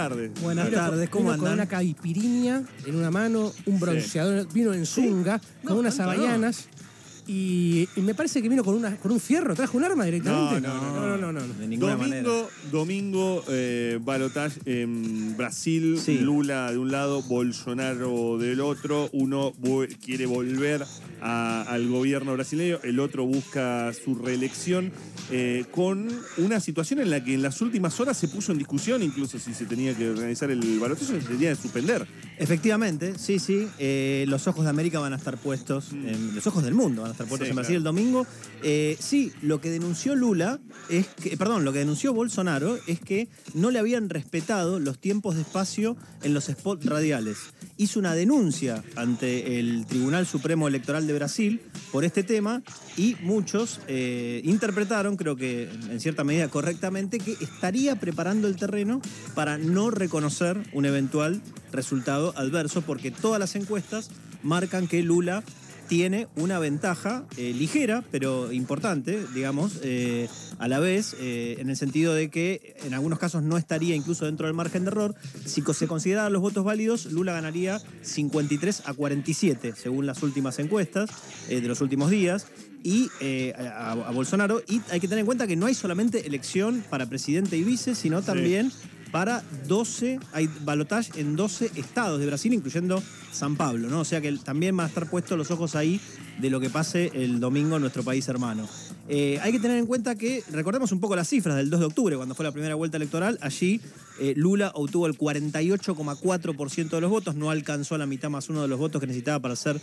tardes. Buenas Vino tardes, ¿cómo vino Con una caipirinha en una mano, un bronceador, vino en zunga, con unas no. Y, y me parece que vino con, una, con un fierro, trajo un arma directamente. No, no, no, no, no, no, no. De ninguna manera. Domingo, domingo eh, balotaje en Brasil, Sí. Lula de un lado, Bolsonaro del otro. Uno quiere volver a- al gobierno brasileño, el otro busca su reelección, eh, con una situación en la que en las últimas horas se puso en discusión, incluso si se tenía que organizar el balotaje, se tenía que suspender. Efectivamente, sí, sí. eh, los ojos de América van a estar puestos, en- los ojos del mundo van a estar puestos Sí, en Brasil claro. el domingo. Eh, sí, lo que denunció Lula es que, perdón, lo que denunció Bolsonaro es que no le habían respetado los tiempos de espacio en los spots radiales. Hizo una denuncia ante el Tribunal Supremo Electoral de Brasil por este tema y muchos eh, interpretaron, creo que en cierta medida correctamente, que estaría preparando el terreno para no reconocer un eventual resultado adverso, porque todas las encuestas marcan que Lula tiene una ventaja eh, ligera, pero importante, digamos, eh, a la vez, eh, en el sentido de que en algunos casos no estaría incluso dentro del margen de error. Si se consideraran los votos válidos, Lula ganaría 53 a 47, según las últimas encuestas de los últimos días. Y eh, a, a Bolsonaro. Y hay que tener en cuenta que no hay solamente elección para presidente y vice, sino también para 12, hay balotaje en 12 estados de Brasil, incluyendo San Pablo, ¿no? O sea que también van a estar puestos los ojos ahí de lo que pase el domingo en nuestro país hermano. Eh, hay que tener en cuenta que, recordemos un poco las cifras del 2 de octubre, cuando fue la primera vuelta electoral, allí eh, Lula obtuvo el 48,4% de los votos, no alcanzó la mitad más uno de los votos que necesitaba para ser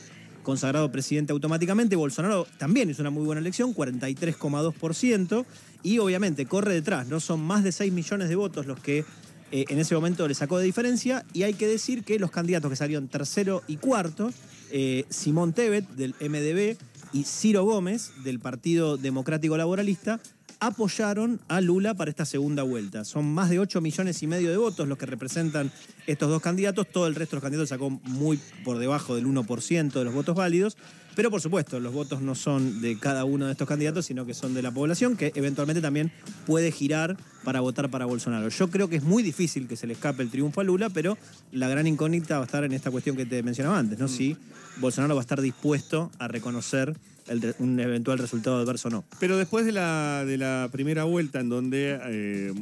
consagrado presidente automáticamente. Bolsonaro también hizo una muy buena elección, 43,2%, y obviamente corre detrás, ¿no? Son más de 6 millones de votos los que eh, en ese momento le sacó de diferencia, y hay que decir que los candidatos que salieron tercero y cuarto, eh, Simón Tebet del MDB y Ciro Gómez del Partido Democrático Laboralista, apoyaron a Lula para esta segunda vuelta. Son más de 8 millones y medio de votos los que representan estos dos candidatos. Todo el resto de los candidatos sacó muy por debajo del 1% de los votos válidos. Pero por supuesto, los votos no son de cada uno de estos candidatos, sino que son de la población, que eventualmente también puede girar para votar para Bolsonaro. Yo creo que es muy difícil que se le escape el triunfo a Lula, pero la gran incógnita va a estar en esta cuestión que te mencionaba antes, ¿no? Si Bolsonaro va a estar dispuesto a reconocer el un eventual resultado adverso o no. Pero después de la, de la primera vuelta, en donde eh,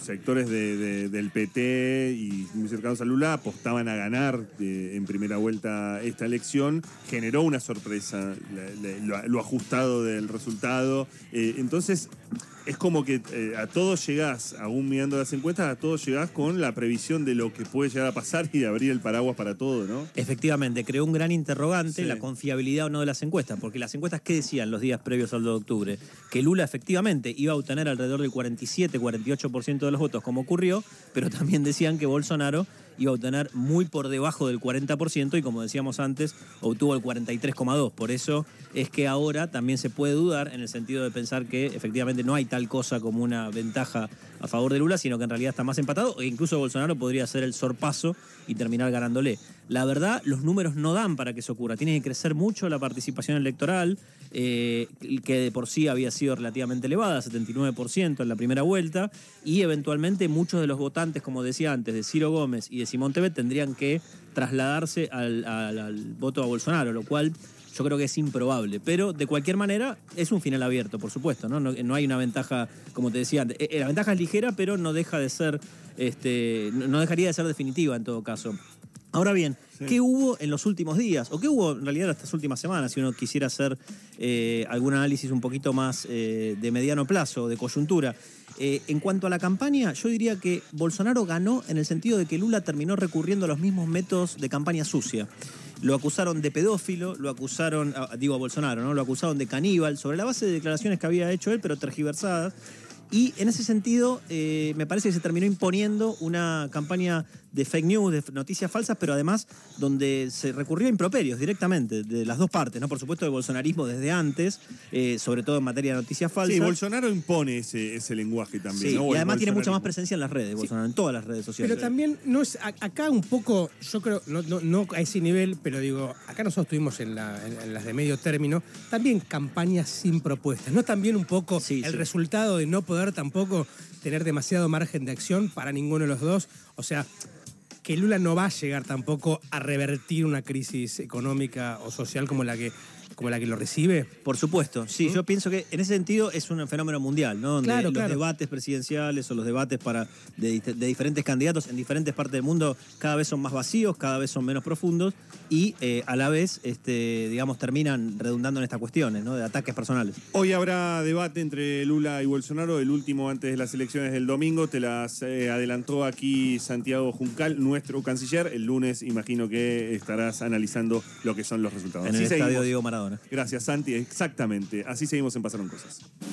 sectores de- de- del PT y muy cercanos a Lula apostaban a ganar eh, en primera vuelta esta elección, generó una sorpresa la- la- lo, lo ajustado del resultado. Eh, entonces, es como que eh, a todos llegás, aún mirando las encuestas, a todos llegás con la previsión de lo que puede llegar a pasar y de abrir el paraguas para todo, ¿no? Efectivamente, creó un gran interrogante Sí. la confiabilidad o no de las encuestas, porque las encuestas, ¿qué decían los días previos al 2 de octubre? Que Lula efectivamente iba a obtener alrededor del 47-48% de los votos, como ocurrió, pero también decían que Bolsonaro iba a obtener muy por debajo del 40% y como decíamos antes, obtuvo el 43,2%. Por eso es que ahora también se puede dudar en el sentido de pensar que efectivamente no hay tal cosa como una ventaja a favor de Lula, sino que en realidad está más empatado e incluso Bolsonaro podría hacer el sorpaso y terminar ganándole. La verdad, los números no dan para que eso ocurra. Tiene que crecer mucho la participación electoral, eh, que de por sí había sido relativamente elevada, 79% en la primera vuelta, y eventualmente muchos de los votantes, como decía antes, de Ciro Gómez y de Simón Tebet tendrían que trasladarse al, voto a Bolsonaro, lo cual yo creo que es improbable. Pero de cualquier manera es un final abierto, por supuesto. No, no, no hay una ventaja, como te decía antes. Eh, La ventaja es ligera, pero no deja de ser, este, no dejaría de ser definitiva en todo caso. Ahora bien, ¿qué hubo en los últimos días? ¿O qué hubo en realidad estas últimas semanas? Si uno quisiera hacer eh, algún análisis un poquito más eh, de mediano plazo, de coyuntura. Eh, en cuanto a la campaña, yo diría que Bolsonaro ganó en el sentido de que Lula terminó recurriendo a los mismos métodos de campaña sucia. Lo acusaron de pedófilo, lo acusaron, ah, digo a Bolsonaro, ¿no? Lo acusaron de caníbal, sobre la base de declaraciones que había hecho él, pero tergiversadas. Y en ese sentido, eh, me parece que se terminó imponiendo una campaña de fake news, de noticias falsas, pero además donde se recurrió a improperios directamente, de las dos partes, ¿no? Por supuesto, de bolsonarismo desde antes, eh, sobre todo en materia de noticias falsas. Sí, Bolsonaro impone ese, ese lenguaje también. Sí, ¿no? O y el además tiene mucha más presencia en las redes, Bolsonaro, en todas las redes sociales. Pero también no es a- acá un poco, yo creo, no, no, no a ese nivel, pero digo, acá nosotros estuvimos en, la- en- en las de medio término, también campañas sin propuestas, ¿no? También un poco Sí, el sí. resultado de no poder tampoco tener demasiado margen de acción para ninguno de los dos. O sea, que Lula no va a llegar tampoco a revertir una crisis económica o social como la que como la que lo recibe. Por supuesto, sí, yo pienso que en ese sentido es un fenómeno mundial, ¿no? Donde Claro, los claro. debates presidenciales o los debates para de, de diferentes candidatos en diferentes partes del mundo cada vez son más vacíos, cada vez son menos profundos y eh, a la vez, este, digamos, terminan redundando en estas cuestiones, ¿no? De ataques personales. Hoy habrá debate entre Lula y Bolsonaro, el último antes de las elecciones del domingo. Te las eh, adelantó aquí Santiago Juncal, nuestro canciller. El lunes imagino que estarás analizando lo que son los resultados. En Así el estadio seguimos. Diego Maradona. Gracias, Santi. Exactamente. Así seguimos en Pasaron Cosas.